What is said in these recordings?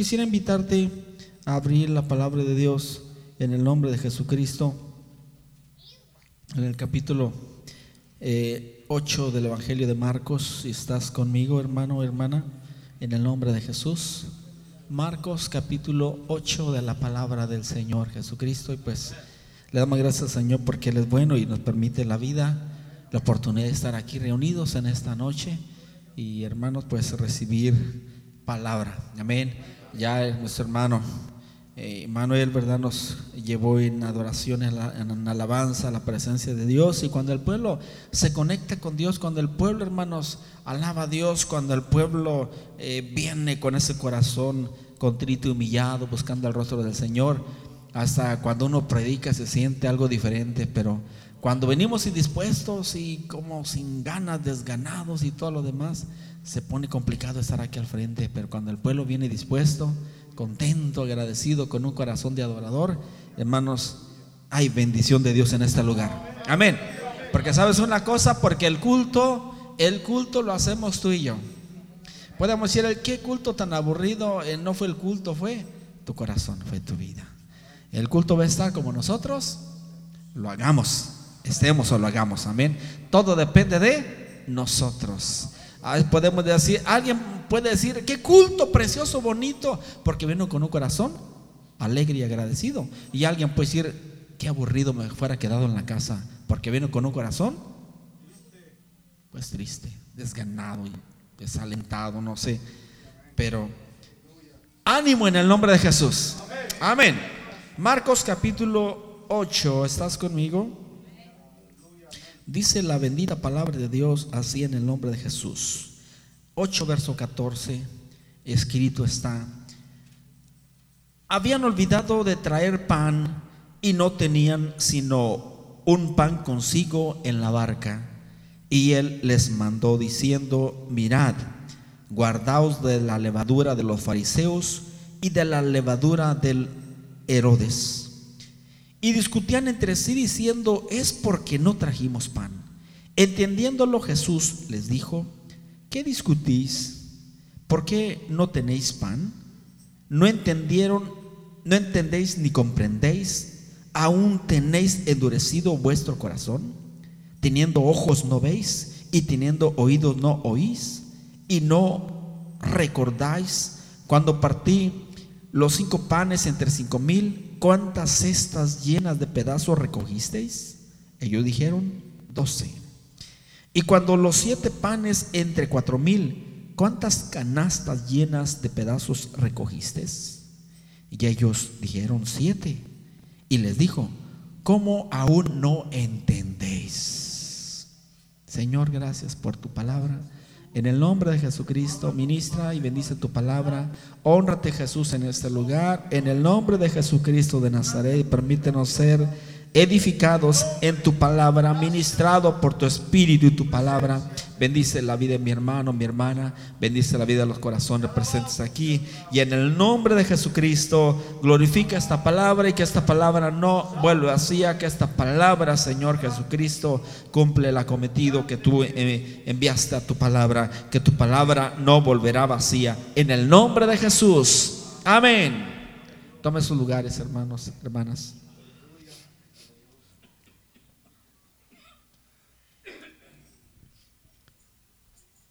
quisiera invitarte a abrir la palabra de Dios en el nombre de Jesucristo, en el capítulo 8 eh, del Evangelio de Marcos. Si estás conmigo, hermano o hermana, en el nombre de Jesús. Marcos capítulo 8 de la palabra del Señor Jesucristo. Y pues le damos gracias al Señor porque Él es bueno y nos permite la vida, la oportunidad de estar aquí reunidos en esta noche. Y hermanos, pues recibir palabra. Amén. Ya nuestro hermano eh, Manuel, ¿verdad? Nos llevó en adoración, en, alabanza a la presencia de Dios. Y cuando el pueblo se conecta con Dios, cuando el pueblo, hermanos, alaba a Dios, cuando el pueblo eh, viene con ese corazón contrito y humillado, buscando el rostro del Señor, hasta cuando uno predica se siente algo diferente, pero cuando venimos indispuestos y como sin ganas, desganados y todo lo demás, se pone complicado estar aquí al frente, pero cuando el pueblo viene dispuesto, contento, agradecido, con un corazón de adorador, hermanos, hay bendición de Dios en este lugar. Amén. Porque sabes una cosa, porque el culto, el culto lo hacemos tú y yo. Podemos decir, ¿qué culto tan aburrido? Eh, no fue el culto, fue tu corazón, fue tu vida. El culto va a estar como nosotros, lo hagamos, estemos o lo hagamos, amén. Todo depende de nosotros. Podemos decir, alguien puede decir, qué culto precioso, bonito, porque vino con un corazón alegre y agradecido. Y alguien puede decir, qué aburrido me fuera quedado en la casa, porque vino con un corazón, pues triste, desganado y desalentado, no sé. Pero ánimo en el nombre de Jesús. Amén. Marcos capítulo 8, ¿estás conmigo? Dice la bendita palabra de Dios así en el nombre de Jesús. 8 verso 14, escrito está. Habían olvidado de traer pan y no tenían sino un pan consigo en la barca. Y él les mandó diciendo, mirad, guardaos de la levadura de los fariseos y de la levadura del Herodes. Y discutían entre sí diciendo, es porque no trajimos pan. Entendiéndolo Jesús les dijo, ¿qué discutís? ¿Por qué no tenéis pan? ¿No entendieron, no entendéis ni comprendéis? ¿Aún tenéis endurecido vuestro corazón? Teniendo ojos no veis y teniendo oídos no oís y no recordáis cuando partí los cinco panes entre cinco mil ¿cuántas cestas llenas de pedazos recogisteis? Ellos dijeron, doce. Y cuando los siete panes entre cuatro mil, ¿cuántas canastas llenas de pedazos recogisteis? Y ellos dijeron, siete. Y les dijo, ¿cómo aún no entendéis? Señor, gracias por tu palabra. En el nombre de Jesucristo, ministra y bendice tu palabra. Honrate Jesús en este lugar. En el nombre de Jesucristo de Nazaret, permítenos ser edificados en tu palabra, ministrado por tu espíritu y tu palabra. Bendice la vida de mi hermano, mi hermana. Bendice la vida de los corazones presentes aquí. Y en el nombre de Jesucristo, glorifica esta palabra y que esta palabra no vuelva vacía. Que esta palabra, Señor Jesucristo, cumple el acometido que tú eh, enviaste a tu palabra. Que tu palabra no volverá vacía. En el nombre de Jesús. Amén. Tome sus lugares, hermanos, hermanas.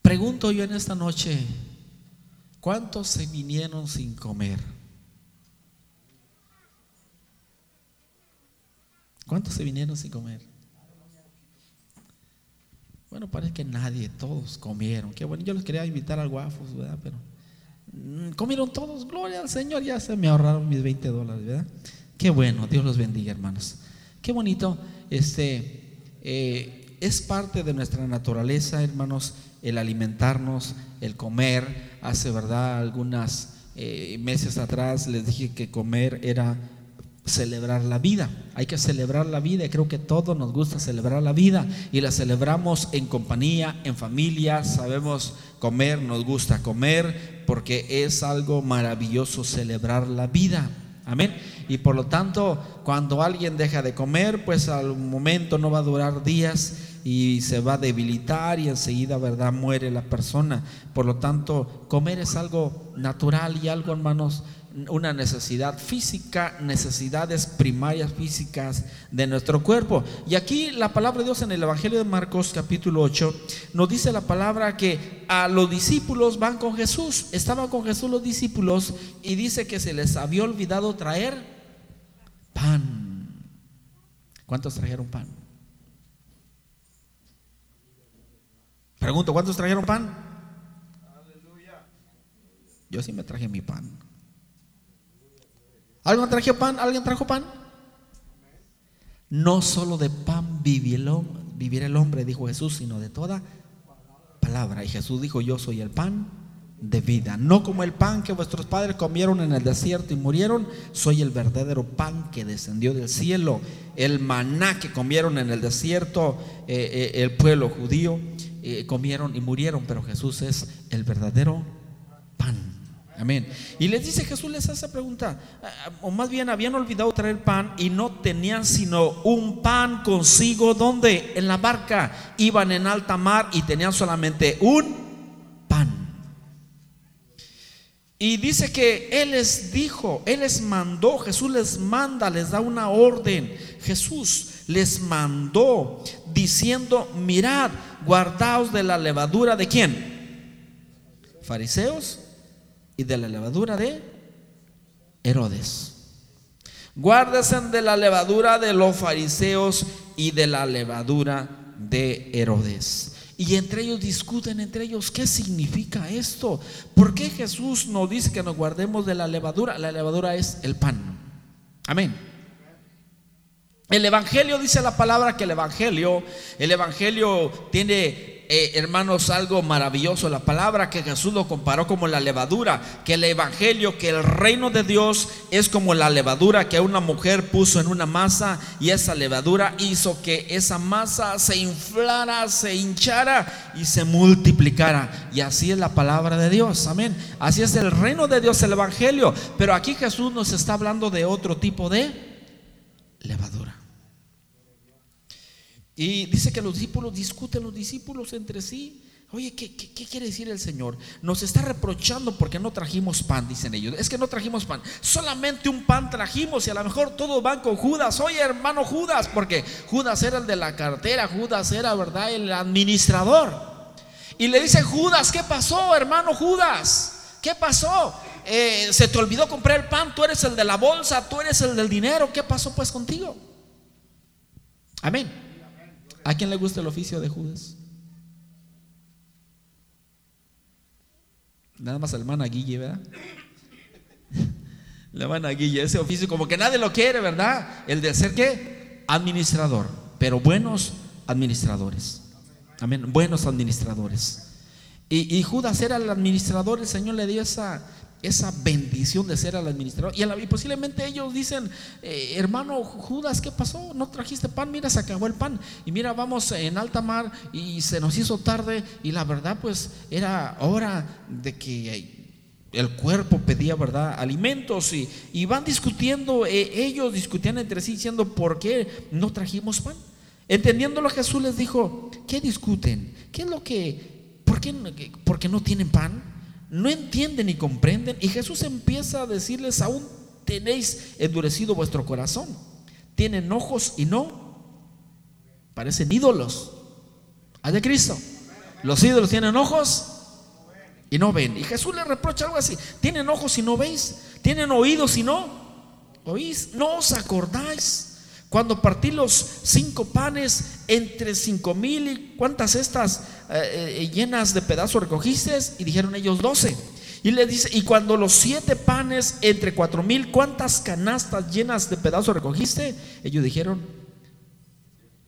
Pregunto yo en esta noche, ¿cuántos se vinieron sin comer? ¿Cuántos se vinieron sin comer? Bueno, parece que nadie, todos comieron. Qué bueno, yo les quería invitar al guafos, ¿verdad? Pero mm, comieron todos, gloria al Señor, ya se me ahorraron mis 20 dólares, ¿verdad? Qué bueno, Dios los bendiga, hermanos. Qué bonito, este, eh, es parte de nuestra naturaleza, hermanos, el alimentarnos, el comer. Hace, ¿verdad? Algunas eh, meses atrás les dije que comer era celebrar la vida. Hay que celebrar la vida y creo que todos nos gusta celebrar la vida y la celebramos en compañía, en familia, sabemos comer, nos gusta comer porque es algo maravilloso celebrar la vida. Amén. Y por lo tanto, cuando alguien deja de comer, pues al momento no va a durar días y se va a debilitar y enseguida, ¿verdad?, muere la persona. Por lo tanto, comer es algo natural y algo, hermanos, una necesidad física, necesidades primarias físicas de nuestro cuerpo. Y aquí la palabra de Dios en el Evangelio de Marcos capítulo 8 nos dice la palabra que a los discípulos van con Jesús, estaban con Jesús los discípulos y dice que se les había olvidado traer pan. ¿Cuántos trajeron pan? Pregunto, ¿cuántos trajeron pan? Yo sí me traje mi pan. ¿Alguien trajo pan? ¿Alguien trajo pan? No solo de pan vivir el hombre, dijo Jesús, sino de toda palabra. Y Jesús dijo, yo soy el pan de vida. No como el pan que vuestros padres comieron en el desierto y murieron, soy el verdadero pan que descendió del cielo. El maná que comieron en el desierto, eh, eh, el pueblo judío, eh, comieron y murieron, pero Jesús es el verdadero pan. Amén. Y les dice Jesús, les hace pregunta, ah, o más bien habían olvidado traer pan y no tenían sino un pan consigo, donde En la barca iban en alta mar y tenían solamente un Y dice que Él les dijo, Él les mandó, Jesús les manda, les da una orden. Jesús les mandó diciendo, mirad, guardaos de la levadura de quién? Fariseos y de la levadura de Herodes. Guárdese de la levadura de los fariseos y de la levadura de Herodes. Y entre ellos discuten entre ellos qué significa esto. ¿Por qué Jesús nos dice que nos guardemos de la levadura? La levadura es el pan. Amén. El Evangelio dice la palabra que el Evangelio, el Evangelio tiene eh, hermanos, algo maravilloso. La palabra que Jesús lo comparó como la levadura, que el Evangelio, que el reino de Dios es como la levadura que una mujer puso en una masa y esa levadura hizo que esa masa se inflara, se hinchara y se multiplicara. Y así es la palabra de Dios, amén. Así es el reino de Dios, el Evangelio. Pero aquí Jesús nos está hablando de otro tipo de levadura. Y dice que los discípulos discuten los discípulos entre sí. Oye, ¿qué, quiere decir el Señor? Nos está reprochando porque no trajimos pan, dicen ellos. Es que no trajimos pan. Solamente un pan trajimos y a lo mejor todos van con Judas. Oye, hermano Judas, porque Judas era el de la cartera, Judas era, ¿verdad?, el administrador. Y le dice, Judas, ¿qué pasó, hermano Judas? ¿Qué pasó? Eh, se te olvidó comprar el pan, tú eres el de la bolsa, tú eres el del dinero. ¿Qué pasó pues contigo? Amén. ¿A quién le gusta el oficio de Judas? Nada más la hermana Guille, ¿verdad? La hermana Guille, ese oficio como que nadie lo quiere, ¿verdad? El de ser qué? Administrador, pero buenos administradores. Amén, buenos administradores. Y, y Judas era el administrador, el Señor le dio esa, esa bendición de ser al administrador. Y, posiblemente ellos dicen, eh, hermano Judas, ¿qué pasó? No trajiste pan, mira, se acabó el pan. Y mira, vamos en alta mar y se nos hizo tarde y la verdad pues era hora de que el cuerpo pedía, ¿verdad? Alimentos y, van discutiendo, eh, ellos discutían entre sí diciendo, ¿por qué no trajimos pan? Entendiéndolo Jesús les dijo, ¿qué discuten? ¿Qué es lo que, por qué, por qué no tienen pan? No entienden ni comprenden. Y Jesús empieza a decirles, aún tenéis endurecido vuestro corazón. Tienen ojos y no. Parecen ídolos. De Cristo. Los ídolos tienen ojos y no ven. Y Jesús le reprocha algo así. Tienen ojos y no veis. Tienen oídos y no oís. No os acordáis cuando partí los cinco panes entre cinco mil y cuántas estas eh, eh, llenas de pedazos recogiste y dijeron ellos doce. Y le dice, y cuando los siete panes entre cuatro mil, ¿cuántas canastas llenas de pedazos recogiste? Ellos dijeron,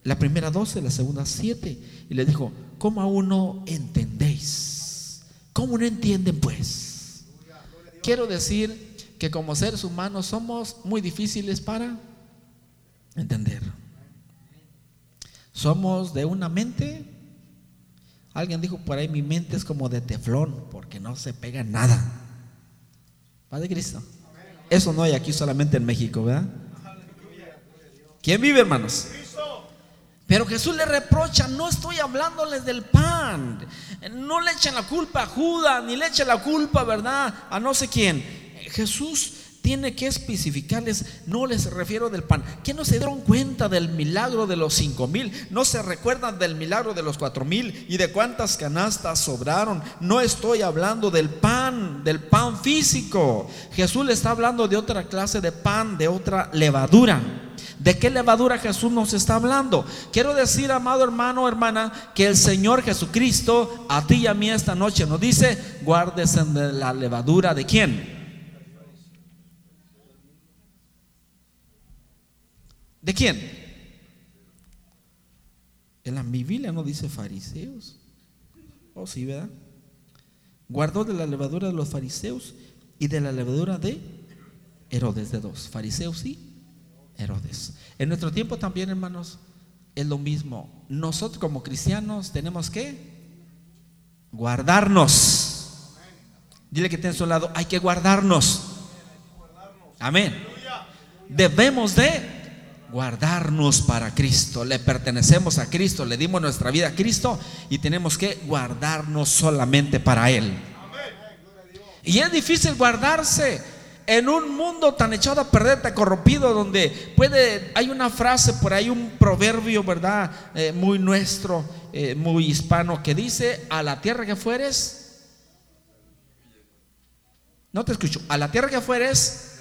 la primera doce, la segunda siete. Y le dijo, ¿cómo aún no entendéis? ¿Cómo no entienden pues? Quiero decir que como seres humanos somos muy difíciles para entender. Somos de una mente. Alguien dijo por ahí, mi mente es como de teflón, porque no se pega nada. Padre Cristo. Eso no hay aquí solamente en México, ¿verdad? ¿Quién vive, hermanos? Pero Jesús le reprocha, no estoy hablándoles del pan. No le echen la culpa a Judas, ni le echen la culpa, ¿verdad? A no sé quién. Jesús tiene que especificarles, no les refiero del pan. ¿Qué no se dieron cuenta del milagro de los cinco mil? ¿No se recuerdan del milagro de los cuatro mil? ¿Y de cuántas canastas sobraron? No estoy hablando del pan, del pan físico. Jesús le está hablando de otra clase de pan, de otra levadura. ¿De qué levadura Jesús nos está hablando? Quiero decir, amado hermano, hermana, que el Señor Jesucristo a ti y a mí esta noche nos dice, guárdese de la levadura de quién? ¿De quién? En la Biblia no dice fariseos. Oh, sí, ¿verdad? Guardó de la levadura de los fariseos y de la levadura de Herodes de dos. Fariseos y Herodes. En nuestro tiempo también, hermanos, es lo mismo. Nosotros como cristianos tenemos que guardarnos. Dile que tiene a su lado, hay que guardarnos. Amén. Debemos de guardarnos para Cristo. Le pertenecemos a Cristo, le dimos nuestra vida a Cristo y tenemos que guardarnos solamente para Él. Y es difícil guardarse en un mundo tan echado a perder, tan corrompido, donde puede, hay una frase por ahí, un proverbio, ¿verdad? Eh, muy nuestro, eh, muy hispano, que dice, a la tierra que fueres, no te escucho, a la tierra que fueres,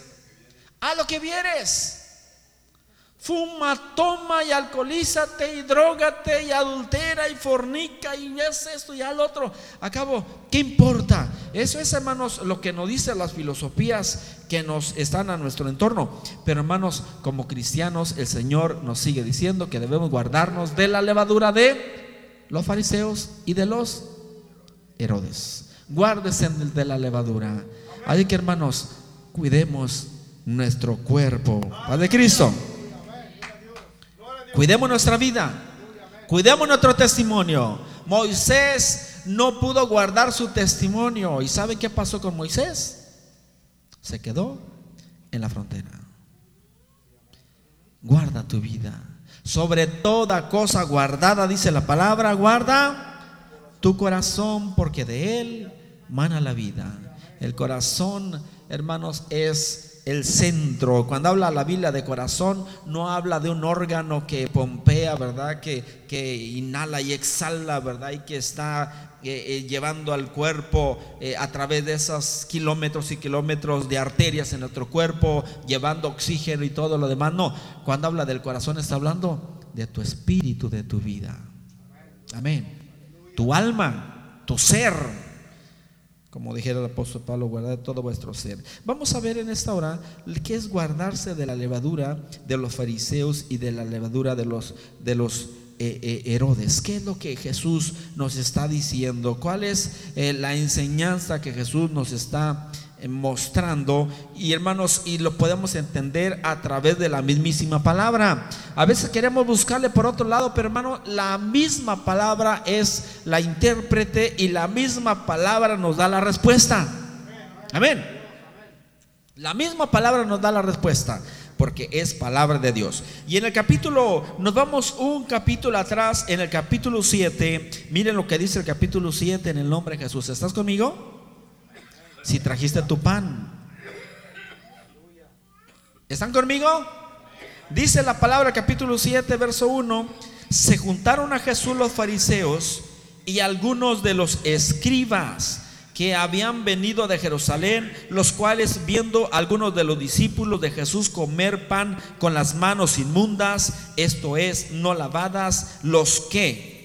a lo que vieres. Fuma, toma y alcoholízate y drogate y adultera y fornica y es esto y al otro. Acabo, ¿qué importa? Eso es, hermanos, lo que nos dicen las filosofías que nos están a nuestro entorno. Pero, hermanos, como cristianos, el Señor nos sigue diciendo que debemos guardarnos de la levadura de los fariseos y de los Herodes. Guárdese de la levadura. Así que, hermanos, cuidemos nuestro cuerpo. Padre Cristo. Cuidemos nuestra vida. Cuidemos nuestro testimonio. Moisés no pudo guardar su testimonio. ¿Y sabe qué pasó con Moisés? Se quedó en la frontera. Guarda tu vida. Sobre toda cosa guardada, dice la palabra, guarda tu corazón porque de él mana la vida. El corazón, hermanos, es el centro. Cuando habla la Biblia de corazón, no habla de un órgano que pompea, ¿verdad? Que, que inhala y exhala, ¿verdad? Y que está eh, eh, llevando al cuerpo eh, a través de esos kilómetros y kilómetros de arterias en nuestro cuerpo, llevando oxígeno y todo lo demás. No, cuando habla del corazón está hablando de tu espíritu, de tu vida. Amén. Tu alma, tu ser como dijera el apóstol Pablo, guardad todo vuestro ser. Vamos a ver en esta hora qué es guardarse de la levadura de los fariseos y de la levadura de los, de los eh, eh, Herodes. ¿Qué es lo que Jesús nos está diciendo? ¿Cuál es eh, la enseñanza que Jesús nos está mostrando y hermanos y lo podemos entender a través de la mismísima palabra. A veces queremos buscarle por otro lado, pero hermano, la misma palabra es la intérprete y la misma palabra nos da la respuesta. Amén. La misma palabra nos da la respuesta porque es palabra de Dios. Y en el capítulo, nos vamos un capítulo atrás, en el capítulo 7, miren lo que dice el capítulo 7 en el nombre de Jesús. ¿Estás conmigo? Si trajiste tu pan. ¿Están conmigo? Dice la palabra capítulo 7, verso 1, se juntaron a Jesús los fariseos y algunos de los escribas que habían venido de Jerusalén, los cuales viendo algunos de los discípulos de Jesús comer pan con las manos inmundas, esto es, no lavadas, los que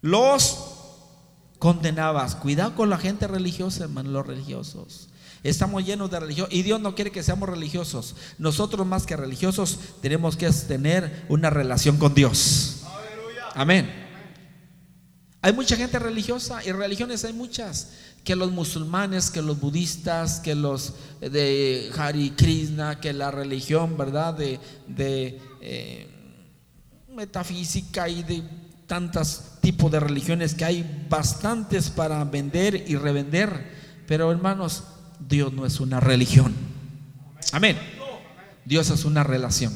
los condenabas. Cuidado con la gente religiosa, hermano, los religiosos. Estamos llenos de religión y Dios no quiere que seamos religiosos. Nosotros más que religiosos tenemos que tener una relación con Dios. Amén. Hay mucha gente religiosa y religiones hay muchas. Que los musulmanes, que los budistas, que los de Hari Krishna, que la religión, ¿verdad? De, de eh, metafísica y de tantos tipos de religiones que hay bastantes para vender y revender. Pero hermanos, Dios no es una religión. Amén. Dios es una relación.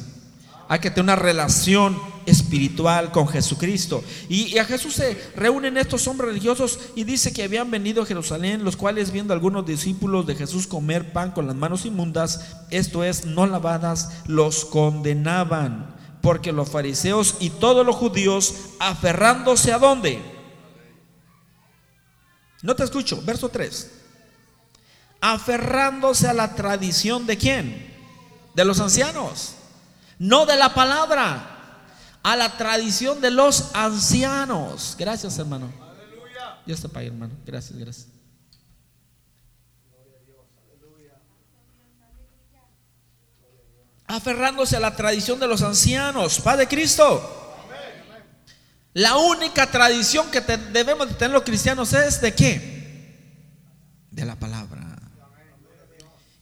Hay que tener una relación espiritual con Jesucristo. Y, a Jesús se reúnen estos hombres religiosos y dice que habían venido a Jerusalén, los cuales viendo algunos discípulos de Jesús comer pan con las manos inmundas, esto es, no lavadas, los condenaban. Porque los fariseos y todos los judíos, aferrándose a dónde? No te escucho, verso 3. Aferrándose a la tradición de quién? De los ancianos. No de la palabra. A la tradición de los ancianos. Gracias, hermano. Dios te pague, hermano. Gracias, gracias. Aferrándose a la tradición de los ancianos. Padre Cristo. La única tradición que debemos de tener los cristianos es de qué? De la palabra.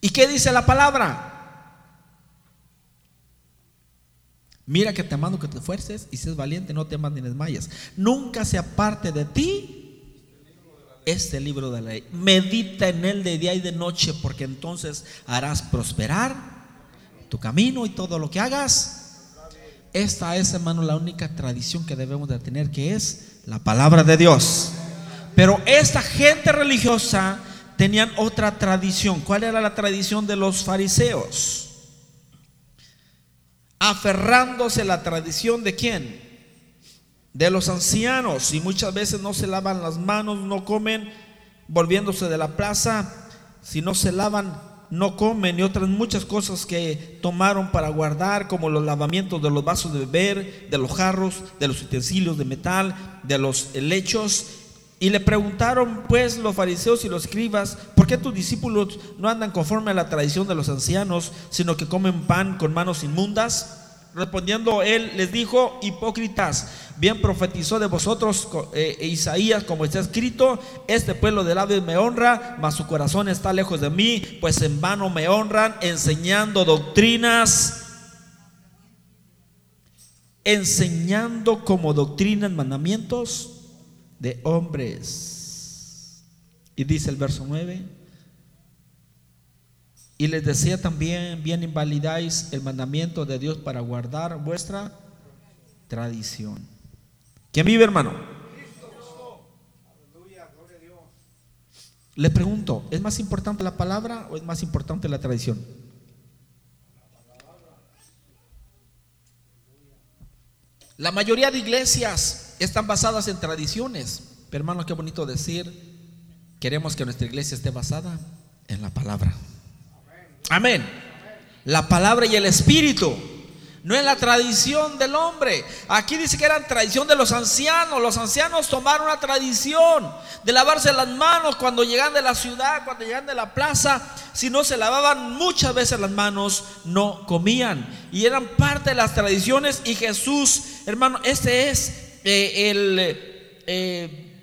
¿Y qué dice la palabra? Mira que te mando que te esfuerces y seas valiente, no temas ni desmayas. Nunca se aparte de ti este libro de la ley. Medita en él de día y de noche, porque entonces harás prosperar tu camino y todo lo que hagas esta es, hermano, la única tradición que debemos de tener, que es la palabra de Dios. Pero esta gente religiosa tenían otra tradición. ¿Cuál era la tradición de los fariseos? Aferrándose la tradición de quién? De los ancianos. Y muchas veces no se lavan las manos, no comen, volviéndose de la plaza. Si no se lavan no comen y otras muchas cosas que tomaron para guardar, como los lavamientos de los vasos de beber, de los jarros, de los utensilios de metal, de los lechos. Y le preguntaron pues los fariseos y los escribas, ¿por qué tus discípulos no andan conforme a la tradición de los ancianos, sino que comen pan con manos inmundas? Respondiendo él les dijo, hipócritas, bien profetizó de vosotros eh, Isaías como está escrito, este pueblo de labios me honra, mas su corazón está lejos de mí, pues en vano me honran enseñando doctrinas, enseñando como doctrinas mandamientos de hombres. Y dice el verso 9, y les decía también, bien invalidáis el mandamiento de Dios para guardar vuestra tradición. ¿Quién vive, hermano? Le pregunto, ¿es más importante la palabra o es más importante la tradición? La mayoría de iglesias están basadas en tradiciones, pero hermano, qué bonito decir, queremos que nuestra iglesia esté basada en la palabra. Amén. La palabra y el espíritu. No es la tradición del hombre. Aquí dice que era tradición de los ancianos. Los ancianos tomaron una tradición de lavarse las manos cuando llegan de la ciudad, cuando llegan de la plaza. Si no se lavaban muchas veces las manos, no comían. Y eran parte de las tradiciones. Y Jesús, hermano, este es eh, el, eh,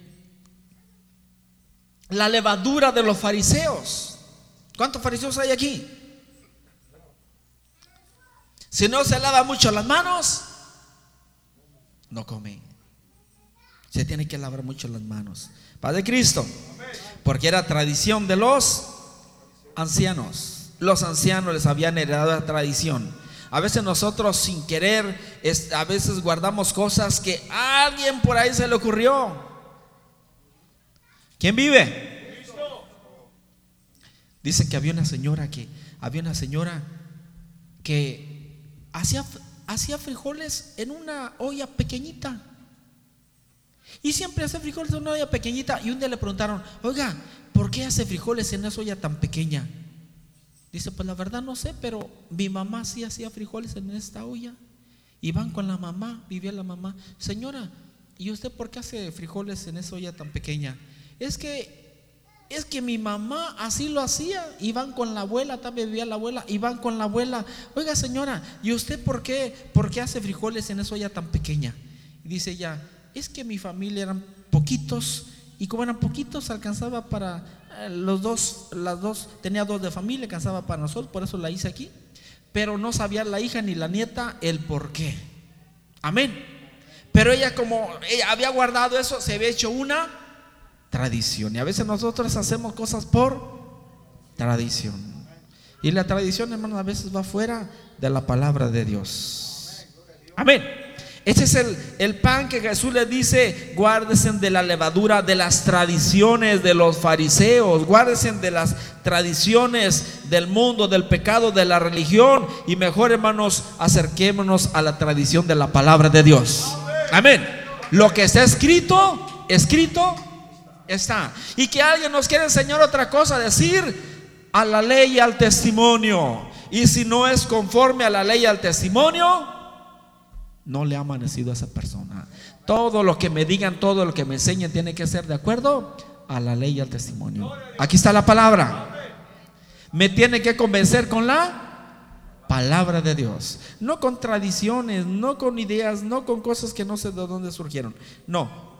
la levadura de los fariseos. ¿Cuántos fariseos hay aquí? Si no se lava mucho las manos, no come. Se tiene que lavar mucho las manos. Padre Cristo. Porque era tradición de los ancianos. Los ancianos les habían heredado la tradición. A veces nosotros sin querer, a veces guardamos cosas que a alguien por ahí se le ocurrió. ¿Quién vive? Dice que había una señora que, había una señora que hacía, frijoles en una olla pequeñita. Y siempre hace frijoles en una olla pequeñita. Y un día le preguntaron, oiga, ¿por qué hace frijoles en esa olla tan pequeña? Dice, pues la verdad no sé, pero mi mamá sí hacía frijoles en esta olla. Y van con la mamá, vivía la mamá. Señora, ¿y usted por qué hace frijoles en esa olla tan pequeña? Es que es que mi mamá así lo hacía. Iban con la abuela, también vivía la abuela, iban con la abuela. Oiga, señora, ¿y usted por qué, por qué hace frijoles en esa olla tan pequeña? Y dice ella, es que mi familia eran poquitos y como eran poquitos alcanzaba para eh, los dos, las dos, tenía dos de familia, alcanzaba para nosotros, por eso la hice aquí. Pero no sabía la hija ni la nieta el por qué. Amén. Pero ella como ella había guardado eso, se había hecho una tradición. Y a veces nosotros hacemos cosas por tradición. Y la tradición, hermano, a veces va fuera de la palabra de Dios. Amén. Ese es el, el, pan que Jesús le dice, guárdese de la levadura de las tradiciones de los fariseos, guárdese de las tradiciones del mundo, del pecado, de la religión. Y mejor hermanos, acerquémonos a la tradición de la palabra de Dios. Amén. Lo que está escrito, escrito está. Y que alguien nos quiera enseñar otra cosa, decir a la ley y al testimonio. Y si no es conforme a la ley y al testimonio, no le ha amanecido a esa persona. Todo lo que me digan, todo lo que me enseñen, tiene que ser de acuerdo a la ley y al testimonio. Aquí está la palabra. Me tiene que convencer con la palabra de Dios. No con tradiciones, no con ideas, no con cosas que no sé de dónde surgieron. No,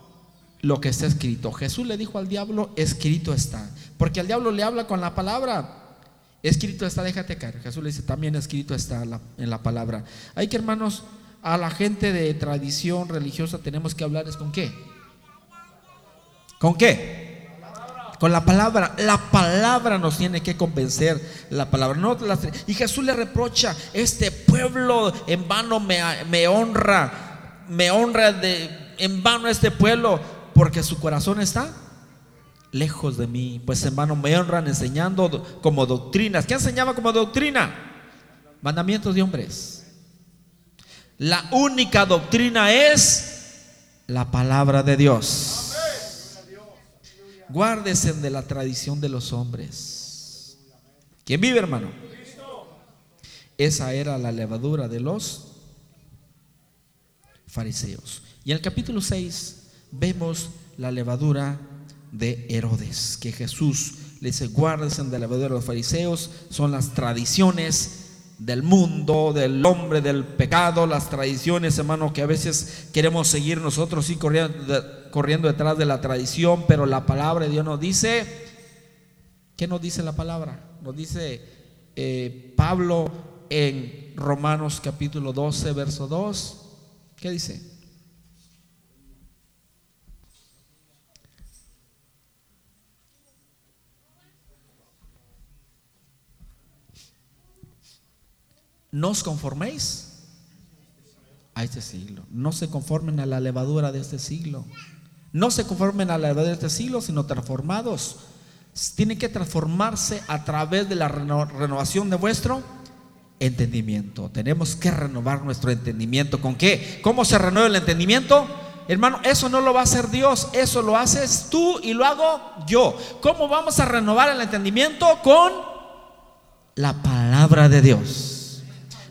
lo que está escrito. Jesús le dijo al diablo, escrito está. Porque al diablo le habla con la palabra. Escrito está, déjate caer. Jesús le dice, también escrito está en la palabra. Hay que, hermanos, a la gente de tradición religiosa tenemos que hablar es con qué? ¿Con qué? Con la palabra. La palabra nos tiene que convencer. La palabra. No y Jesús le reprocha, este pueblo en vano me, me honra, me honra de, en vano este pueblo, porque su corazón está lejos de mí. Pues en vano me honran enseñando como doctrinas. ¿Qué enseñaba como doctrina? Mandamientos de hombres. La única doctrina es la palabra de Dios. Guárdese de la tradición de los hombres. ¿Quién vive, hermano? Esa era la levadura de los fariseos. Y en el capítulo 6 vemos la levadura de Herodes, que Jesús le dice, guárdense de la levadura de los fariseos, son las tradiciones del mundo, del hombre, del pecado, las tradiciones, hermano, que a veces queremos seguir nosotros, sí, corriendo, corriendo detrás de la tradición, pero la palabra de Dios nos dice, ¿qué nos dice la palabra? Nos dice eh, Pablo en Romanos capítulo 12, verso 2, ¿qué dice? No os conforméis a este siglo. No se conformen a la levadura de este siglo. No se conformen a la levadura de este siglo, sino transformados. Tienen que transformarse a través de la renovación de vuestro entendimiento. Tenemos que renovar nuestro entendimiento. ¿Con qué? ¿Cómo se renueva el entendimiento? Hermano, eso no lo va a hacer Dios, eso lo haces tú y lo hago yo. ¿Cómo vamos a renovar el entendimiento? Con la palabra de Dios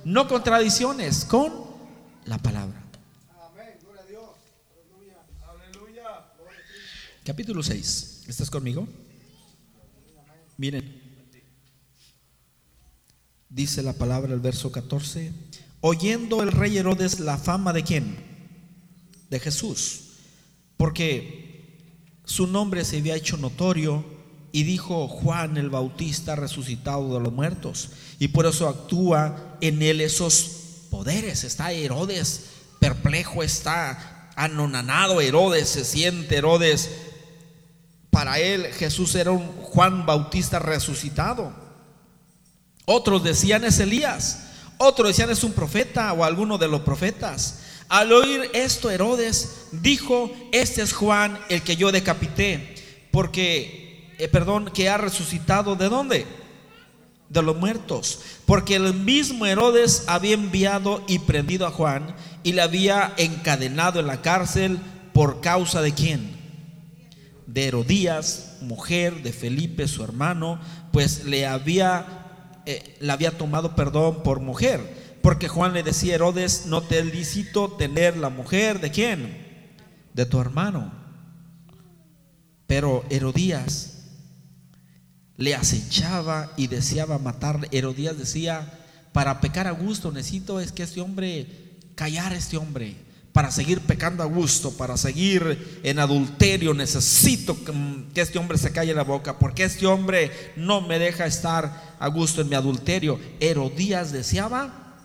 no contradicciones, con la palabra. Capítulo 6. ¿Estás conmigo? Miren. Dice la palabra el verso 14. Oyendo el rey Herodes la fama de quién? De Jesús. Porque su nombre se había hecho notorio y dijo Juan el Bautista resucitado de los muertos. Y por eso actúa en él esos poderes. Está Herodes perplejo, está anonanado Herodes, se siente Herodes. Para él Jesús era un Juan Bautista resucitado. Otros decían es Elías, otros decían es un profeta o alguno de los profetas. Al oír esto Herodes dijo, este es Juan el que yo decapité, porque eh, perdón, que ha resucitado de dónde? De los muertos. Porque el mismo Herodes había enviado y prendido a Juan y le había encadenado en la cárcel por causa de quién? De Herodías, mujer de Felipe, su hermano, pues le había, eh, le había tomado perdón por mujer. Porque Juan le decía a Herodes, no te es lícito tener la mujer de quién? De tu hermano. Pero Herodías le acechaba y deseaba matarle. Herodías decía, para pecar a gusto necesito es que este hombre, callar a este hombre, para seguir pecando a gusto, para seguir en adulterio, necesito que este hombre se calle la boca, porque este hombre no me deja estar a gusto en mi adulterio. Herodías deseaba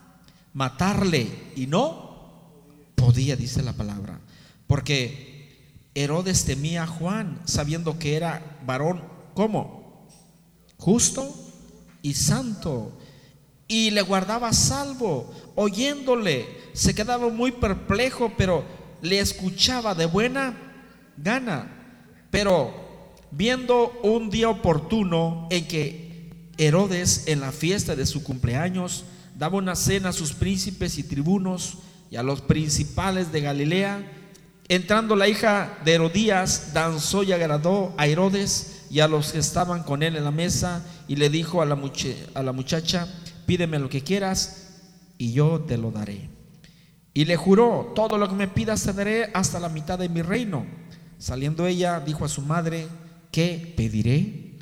matarle y no podía, dice la palabra, porque Herodes temía a Juan, sabiendo que era varón, ¿cómo? Justo y santo, y le guardaba salvo, oyéndole, se quedaba muy perplejo, pero le escuchaba de buena gana. Pero viendo un día oportuno en que Herodes en la fiesta de su cumpleaños daba una cena a sus príncipes y tribunos y a los principales de Galilea, entrando la hija de Herodías, danzó y agradó a Herodes y a los que estaban con él en la mesa y le dijo a la, a la muchacha, pídeme lo que quieras y yo te lo daré. Y le juró, todo lo que me pidas te daré hasta la mitad de mi reino. Saliendo ella, dijo a su madre, ¿qué pediré?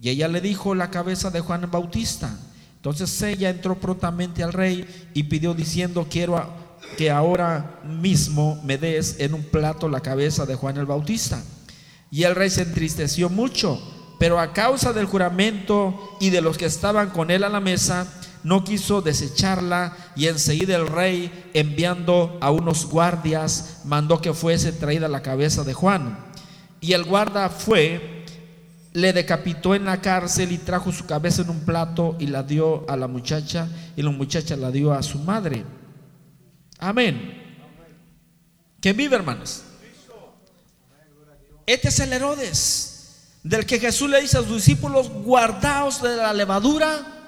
Y ella le dijo la cabeza de Juan Bautista. Entonces ella entró prontamente al rey y pidió diciendo, quiero que ahora mismo me des en un plato la cabeza de Juan el Bautista. Y el rey se entristeció mucho, pero a causa del juramento y de los que estaban con él a la mesa, no quiso desecharla y enseguida el rey, enviando a unos guardias, mandó que fuese traída la cabeza de Juan. Y el guarda fue, le decapitó en la cárcel y trajo su cabeza en un plato y la dio a la muchacha y la muchacha la dio a su madre. Amén. ¿Quién vive, hermanos? Este es el Herodes, del que Jesús le dice a sus discípulos, guardaos de la levadura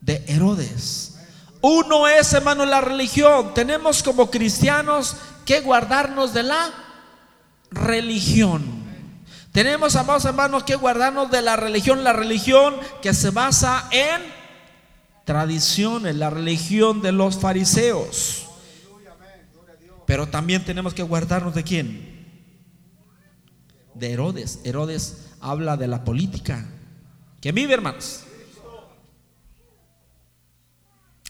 de Herodes. Uno es, hermano, la religión. Tenemos como cristianos que guardarnos de la religión. Tenemos, amados hermanos, que guardarnos de la religión. La religión que se basa en tradiciones, la religión de los fariseos. Pero también tenemos que guardarnos de quién? De Herodes. Herodes habla de la política. Que vive, hermanos?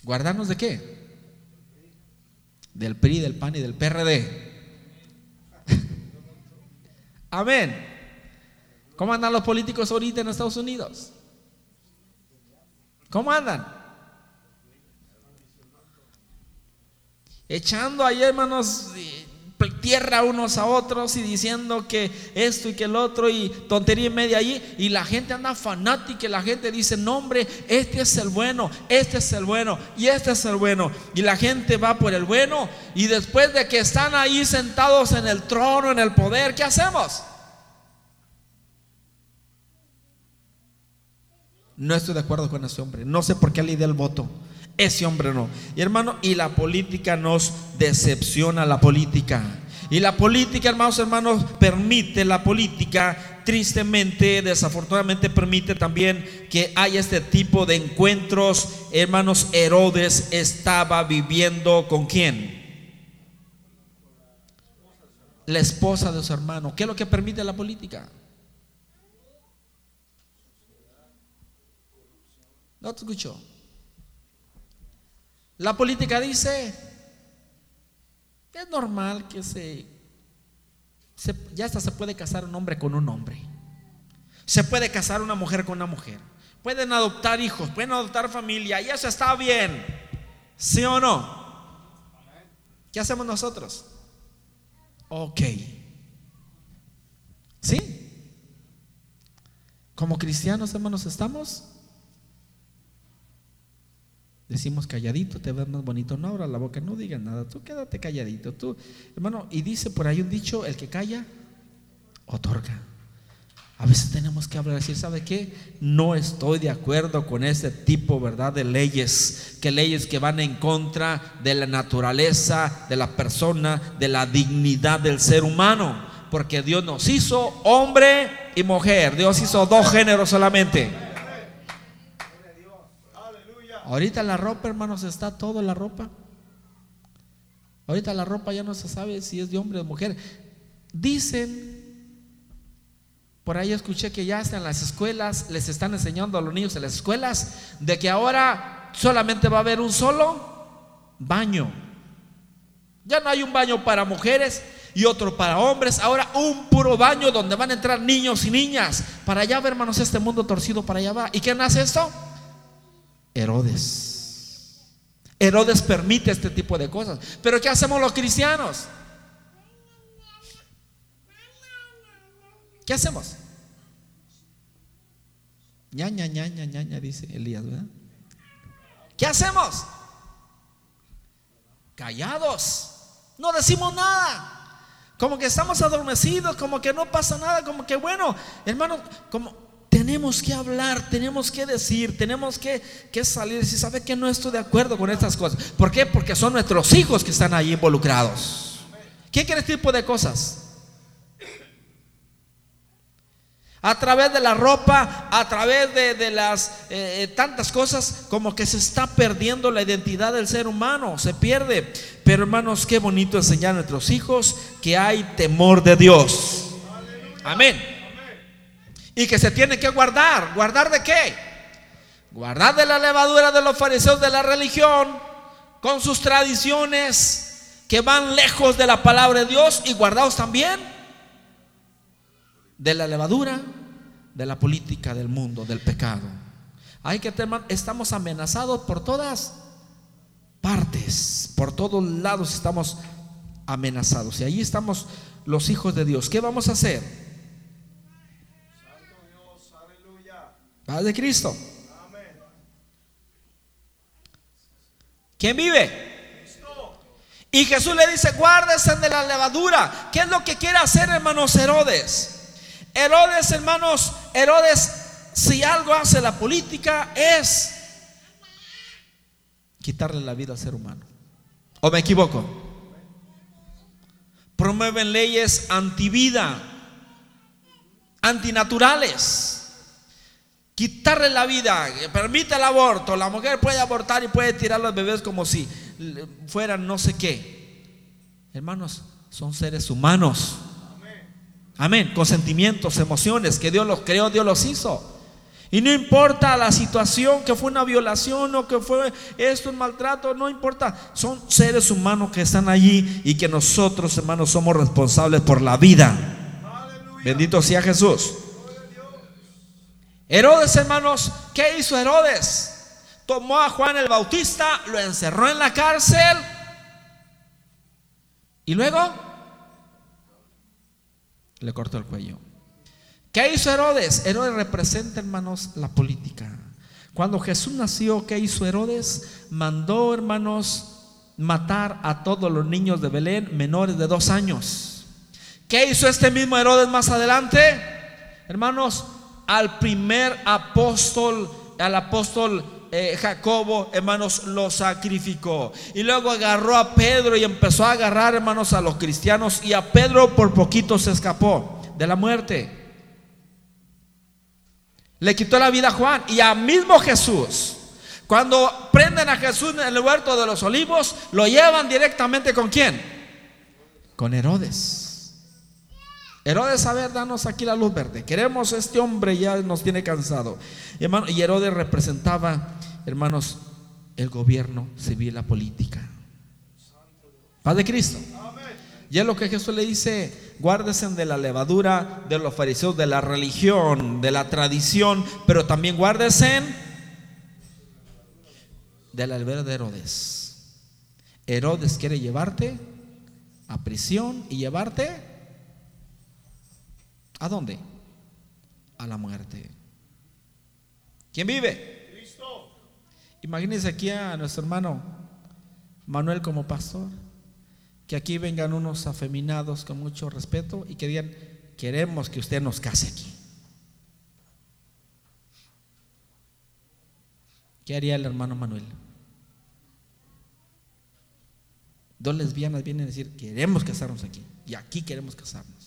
¿Guardarnos de qué? Del PRI, del PAN y del PRD. Amén. ¿Cómo andan los políticos ahorita en Estados Unidos? ¿Cómo andan? Echando ahí, hermanos, tierra unos a otros y diciendo que esto y que el otro y tontería y media allí y la gente anda fanática y la gente dice, no hombre, este es el bueno, este es el bueno y este es el bueno y la gente va por el bueno y después de que están ahí sentados en el trono, en el poder, ¿qué hacemos? No estoy de acuerdo con ese hombre, no sé por qué le di el voto. Ese hombre no. Y hermano, y la política nos decepciona la política. Y la política, hermanos, hermanos, permite la política, tristemente, desafortunadamente permite también que haya este tipo de encuentros. Hermanos, Herodes estaba viviendo con quién? La esposa de su hermano. ¿Qué es lo que permite la política? No te escucho. La política dice, es normal que se, ya hasta se puede casar un hombre con un hombre. Se puede casar una mujer con una mujer. Pueden adoptar hijos, pueden adoptar familia, y eso está bien. ¿Sí o no? ¿Qué hacemos nosotros? Ok. ¿Sí? Como cristianos, hermanos, estamos Decimos calladito, te ves más bonito. No abra la boca, no digas nada. Tú quédate calladito. Tú, hermano, y dice por ahí un dicho: el que calla, otorga. A veces tenemos que hablar, decir, ¿sabe qué? No estoy de acuerdo con ese tipo, ¿verdad? De leyes, que leyes que van en contra de la naturaleza, de la persona, de la dignidad del ser humano. Porque Dios nos hizo hombre y mujer. Dios hizo dos géneros solamente. Ahorita la ropa, hermanos, está todo la ropa. Ahorita la ropa ya no se sabe si es de hombre o de mujer. Dicen, por ahí escuché que ya hasta en las escuelas les están enseñando a los niños en las escuelas de que ahora solamente va a haber un solo baño. Ya no hay un baño para mujeres y otro para hombres. Ahora un puro baño donde van a entrar niños y niñas. Para allá, hermanos, este mundo torcido para allá va. ¿Y quién hace esto? Herodes. Herodes permite este tipo de cosas. Pero ¿qué hacemos los cristianos? ¿Qué hacemos? ñaña, ñaña, ñaña, dice Elías, ¿verdad? ¿Qué hacemos? callados. No decimos nada. Como que estamos adormecidos, como que no pasa nada, como que bueno, hermano, como tenemos que hablar, tenemos que decir, tenemos que, que salir. Si sabe que no estoy de acuerdo con estas cosas. ¿Por qué? Porque son nuestros hijos que están ahí involucrados. ¿Qué quiere este tipo de cosas? a través de la ropa, a través de, las eh, eh, tantas cosas, como que se está perdiendo la identidad del ser humano, se pierde. Pero hermanos, qué bonito enseñar a nuestros hijos que hay temor de Dios. Amén. Y que se tiene que guardar. ¿Guardar de qué? Guardar de la levadura de los fariseos de la religión, con sus tradiciones que van lejos de la palabra de Dios y guardados también de la levadura de la política del mundo, del pecado. Hay que tener, estamos amenazados por todas partes, por todos lados estamos amenazados. Y ahí estamos los hijos de Dios. ¿Qué vamos a hacer? Paz de Cristo. ¿Quién vive? Y Jesús le dice, guárdese de la levadura. ¿Qué es lo que quiere hacer, hermanos Herodes? Herodes, hermanos, Herodes, si algo hace la política es quitarle la vida al ser humano. ¿O me equivoco? Promueven leyes antivida, antinaturales. Quitarle la vida, permite el aborto. La mujer puede abortar y puede tirar los bebés como si fueran no sé qué. Hermanos, son seres humanos. Amén. Con sentimientos, emociones, que Dios los creó, Dios los hizo. Y no importa la situación, que fue una violación o que fue esto, un maltrato, no importa. Son seres humanos que están allí y que nosotros, hermanos, somos responsables por la vida. Bendito sea Jesús. Herodes, hermanos, ¿qué hizo Herodes? Tomó a Juan el Bautista, lo encerró en la cárcel y luego le cortó el cuello. ¿Qué hizo Herodes? Herodes representa, hermanos, la política. Cuando Jesús nació, ¿qué hizo Herodes? Mandó, hermanos, matar a todos los niños de Belén menores de dos años. ¿Qué hizo este mismo Herodes más adelante? Hermanos, al primer apóstol, al apóstol eh, Jacobo, hermanos, lo sacrificó. Y luego agarró a Pedro y empezó a agarrar, hermanos, a los cristianos. Y a Pedro por poquito se escapó de la muerte. Le quitó la vida a Juan y a mismo Jesús. Cuando prenden a Jesús en el huerto de los olivos, lo llevan directamente con quién? Con Herodes. Herodes, a ver, danos aquí la luz verde. Queremos este hombre, ya nos tiene cansado. hermano, y Herodes representaba hermanos, el gobierno civil, la política. Paz de Cristo. Y es lo que Jesús le dice, guárdese de la levadura de los fariseos, de la religión, de la tradición, pero también guárdese de la de Herodes. Herodes quiere llevarte a prisión y llevarte a dónde? A la muerte. ¿Quién vive? Imagínense aquí a nuestro hermano Manuel como pastor, que aquí vengan unos afeminados con mucho respeto y que digan, queremos que usted nos case aquí. ¿Qué haría el hermano Manuel? Dos lesbianas vienen a decir, queremos casarnos aquí y aquí queremos casarnos.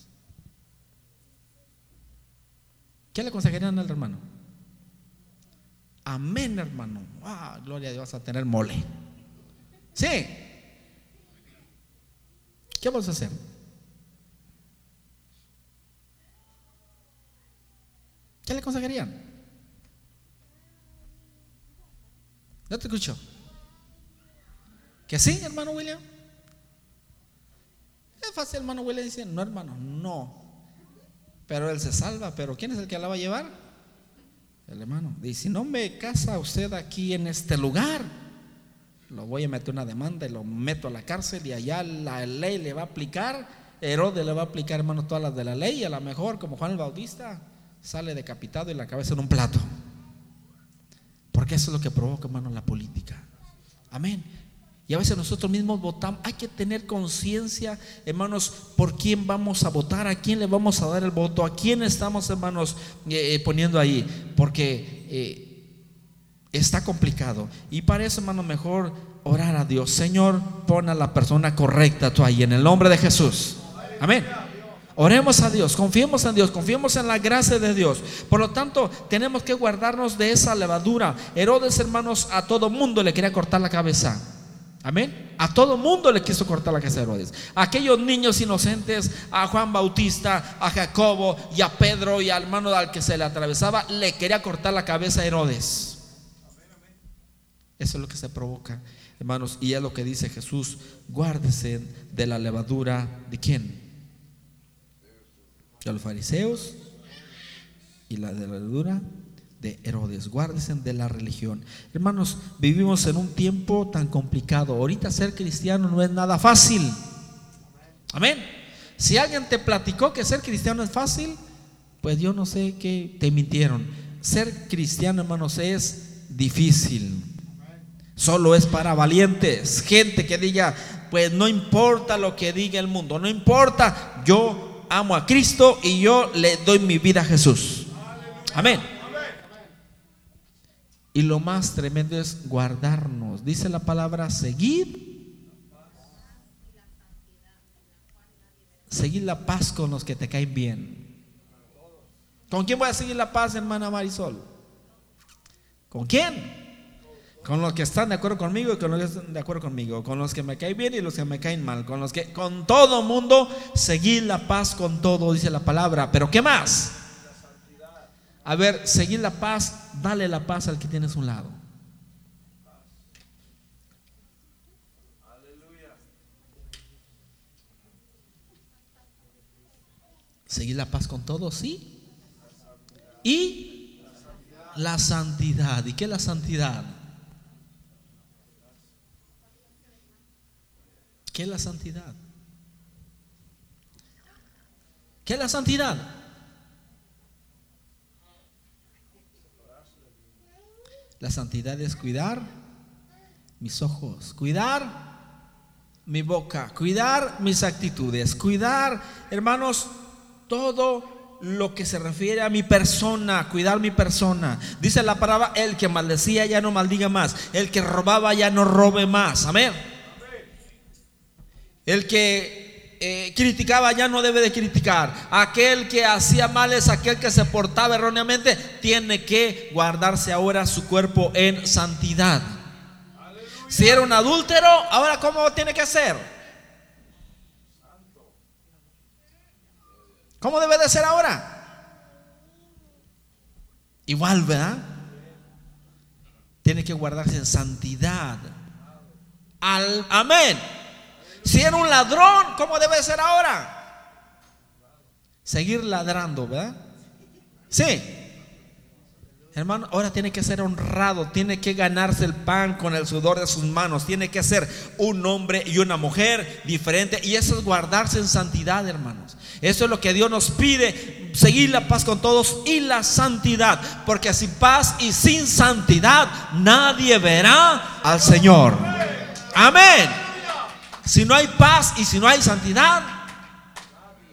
¿Qué le aconsejarían al hermano? Amén, hermano. Ah, gloria a Dios, a tener mole. Sí. ¿Qué vamos a hacer? ¿Qué le aconsejarían? No te escucho. ¿Que sí, hermano William? Es fácil, hermano William dice, no, hermano, no. Pero él se salva, pero ¿quién es el que la va a llevar? El hermano dice, si no me casa usted aquí en este lugar, lo voy a meter una demanda y lo meto a la cárcel y allá la ley le va a aplicar, Herodes le va a aplicar, hermano, todas las de la ley y a lo mejor, como Juan el Bautista, sale decapitado y la cabeza en un plato. Porque eso es lo que provoca, hermano, la política. Amén. Y a veces nosotros mismos votamos. Hay que tener conciencia, hermanos, por quién vamos a votar, a quién le vamos a dar el voto, a quién estamos, hermanos, eh, eh, poniendo ahí. Porque eh, está complicado. Y para eso, hermano, mejor orar a Dios. Señor, pon a la persona correcta tú ahí, en el nombre de Jesús. Amén. Oremos a Dios, confiemos en Dios, confiemos en la gracia de Dios. Por lo tanto, tenemos que guardarnos de esa levadura. Herodes, hermanos, a todo mundo le quería cortar la cabeza. Amén. A todo mundo le quiso cortar la cabeza a Herodes. A aquellos niños inocentes, a Juan Bautista, a Jacobo y a Pedro y al hermano al que se le atravesaba, le quería cortar la cabeza a Herodes. Eso es lo que se provoca, hermanos. Y es lo que dice Jesús. Guárdese de la levadura de quién? De los fariseos y la de la levadura de Herodes. Guárdese de la religión. Hermanos, vivimos en un tiempo tan complicado. Ahorita ser cristiano no es nada fácil. Amén. Si alguien te platicó que ser cristiano es fácil, pues yo no sé qué te mintieron. Ser cristiano, hermanos, es difícil. Solo es para valientes. Gente que diga, pues no importa lo que diga el mundo, no importa, yo amo a Cristo y yo le doy mi vida a Jesús. Amén. Y lo más tremendo es guardarnos. Dice la palabra seguir. Seguir la paz con los que te caen bien. ¿Con quién voy a seguir la paz, hermana Marisol? ¿Con quién? Con los que están de acuerdo conmigo y con los que están de acuerdo conmigo. Con los que me caen bien y los que me caen mal. Con los que, con todo mundo, seguir la paz con todo, dice la palabra. Pero ¿qué más? A ver, seguir la paz, dale la paz al que tienes a un lado. Seguir la paz con todos, sí. Y la santidad. ¿Y qué es la santidad? ¿Qué es la santidad? ¿Qué es la santidad? La santidad es cuidar mis ojos, cuidar mi boca, cuidar mis actitudes, cuidar, hermanos, todo lo que se refiere a mi persona, cuidar mi persona. Dice la palabra, el que maldecía ya no maldiga más, el que robaba ya no robe más. Amén. El que eh, criticaba ya no debe de criticar. Aquel que hacía males, aquel que se portaba erróneamente, tiene que guardarse ahora su cuerpo en santidad. Si era un adúltero, ahora ¿cómo tiene que ser? ¿Cómo debe de ser ahora? Igual, ¿verdad? Tiene que guardarse en santidad. Al, amén. Si era un ladrón, ¿cómo debe ser ahora? Seguir ladrando, ¿verdad? Sí. Hermano, ahora tiene que ser honrado, tiene que ganarse el pan con el sudor de sus manos, tiene que ser un hombre y una mujer diferente. Y eso es guardarse en santidad, hermanos. Eso es lo que Dios nos pide, seguir la paz con todos y la santidad. Porque sin paz y sin santidad nadie verá al Señor. Amén. Si no hay paz y si no hay santidad,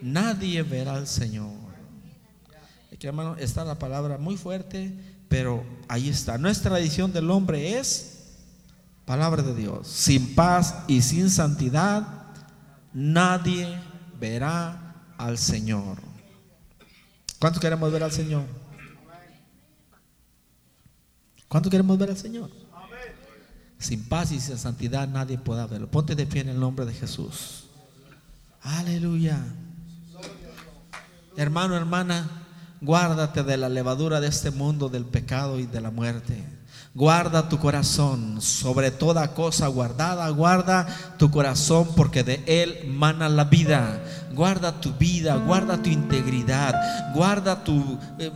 nadie verá al Señor. Aquí, hermano, está la palabra muy fuerte, pero ahí está. Nuestra tradición del hombre es palabra de Dios. Sin paz y sin santidad, nadie verá al Señor. ¿Cuánto queremos ver al Señor? ¿Cuánto queremos ver al Señor? Sin paz y sin santidad nadie puede verlo. Ponte de pie en el nombre de Jesús. Aleluya. Hermano, hermana, guárdate de la levadura de este mundo, del pecado y de la muerte. Guarda tu corazón, sobre toda cosa guardada, guarda tu corazón porque de él mana la vida. Guarda tu vida, guarda tu integridad, guarda tu... Eh,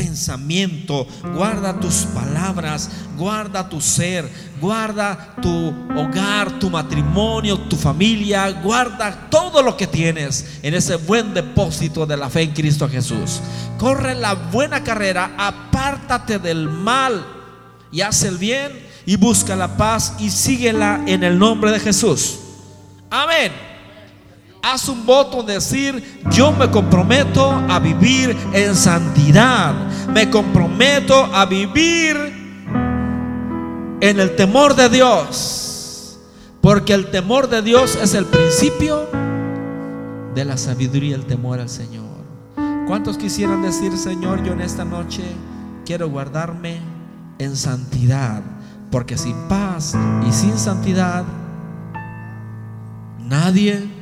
pensamiento, guarda tus palabras, guarda tu ser, guarda tu hogar, tu matrimonio, tu familia, guarda todo lo que tienes en ese buen depósito de la fe en Cristo Jesús. Corre la buena carrera, apártate del mal. y haz el bien y busca la paz y síguela en el nombre de Jesús. Amén. Haz un voto de decir, yo me comprometo a vivir en santidad. Me comprometo a vivir en el temor de Dios. Porque el temor de Dios es el principio de la sabiduría, el temor al Señor. ¿Cuántos quisieran decir, Señor, yo en esta noche quiero guardarme en santidad? Porque sin paz y sin santidad, nadie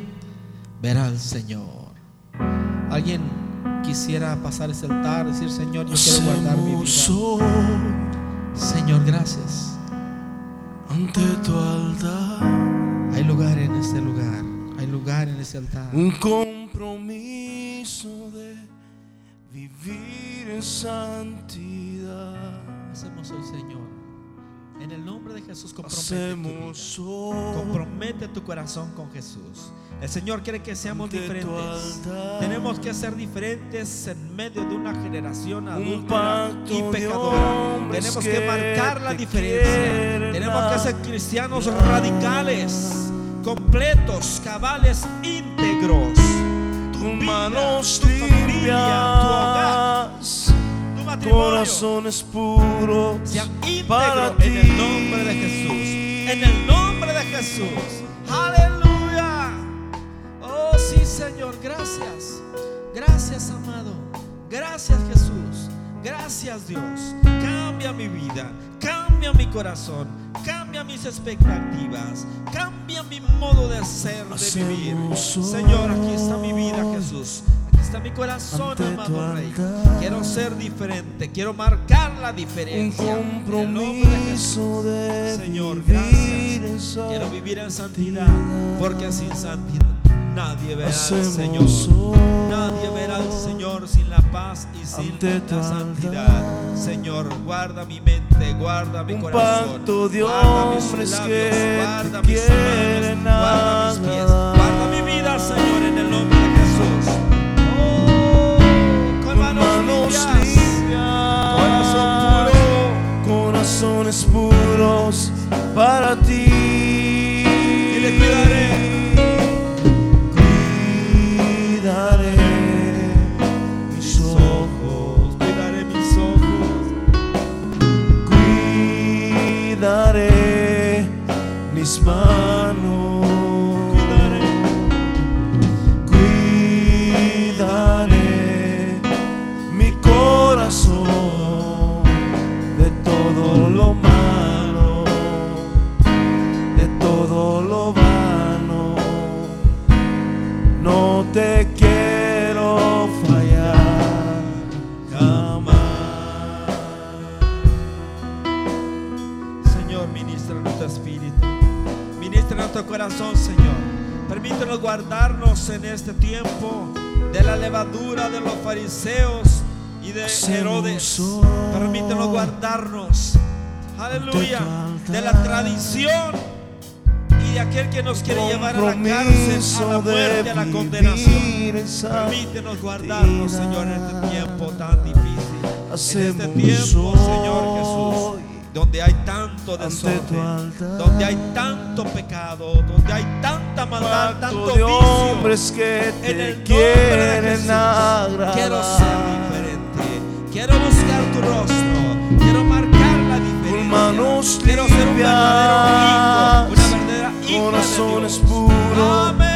verá al Señor. ¿Alguien quisiera pasar ese altar, decir, Señor, yo quiero guardar mi vida? Señor, gracias. ante tu altar Hay lugar en este lugar. Hay lugar en ese altar. un compromiso de vivir en santidad. Hacemos hoy, Señor. En el nombre de Jesús, compromete tu vida. Compromete tu corazón con Jesús. El Señor quiere que seamos diferentes. Tenemos que ser diferentes en medio de una generación adulta y pecadora. Tenemos que marcar la diferencia. Tenemos que ser cristianos radicales, completos, cabales, íntegros. Tu tus vida, manos tu familia, tu hogar, matrimonio corazones puros sea íntegro para en el ti. nombre de Jesús. En el nombre de Jesús. Aleluya. Oh, sí, Señor. Gracias. Gracias, amado. Gracias, Jesús. Gracias, Dios. Cambia mi vida. Cambia mi corazón. Cambia mis expectativas. Cambia mi modo de ser, de vivir. Señor, aquí está mi vida, Jesús. Está mi corazón, amado Rey. Quiero ser diferente. Quiero marcar la un diferencia. Jesús. compromiso de Señor, gracias. Quiero vivir en santidad, porque sin santidad nadie verá al Señor. Nadie verá al Señor sin la paz y sin la santidad. Señor, guarda mi mente, guarda mi Un corazón. guarda mis labios, guarda mis manos, guarda mis pies, para ti. Y le cuidaré. Cuidaré mis ojos, cuidaré mis ojos. cuidaré mis manos. Guardarnos en este tiempo de la levadura de los fariseos y de Herodes. Permítenos guardarnos, aleluya, de la tradición y de aquel que nos quiere llevar a la cárcel, a la muerte, a la de condenación. Permítenos guardarnos, Señor, en este tiempo tan difícil. En este tiempo, Señor Jesús, donde hay tanto desorden, donde hay tanto pecado, donde hay tanta maldad, pacto tanto de hombres que En te el nombre de quieren agradar. quiero ser diferente. Quiero buscar tu rostro. Quiero marcar la diferencia. manos quiero ser un verdadero hijo, una verdadera hija corazones puros.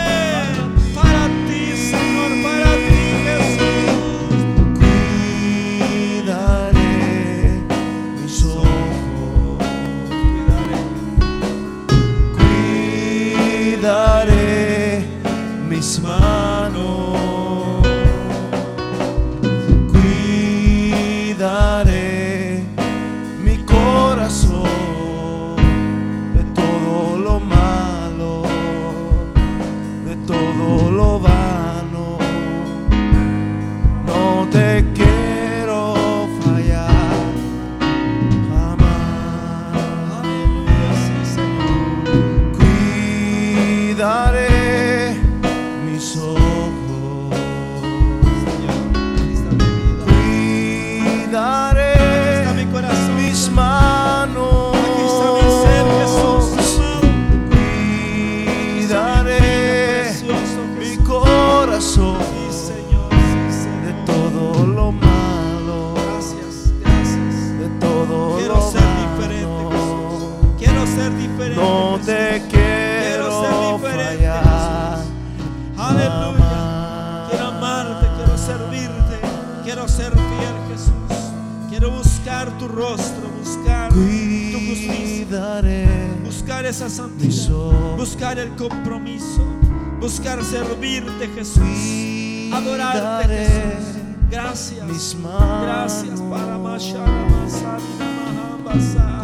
esa santidad, buscar el compromiso, buscar servirte Jesús, adorarte Jesús. Gracias, gracias para Masharama Sarina Mahambasa.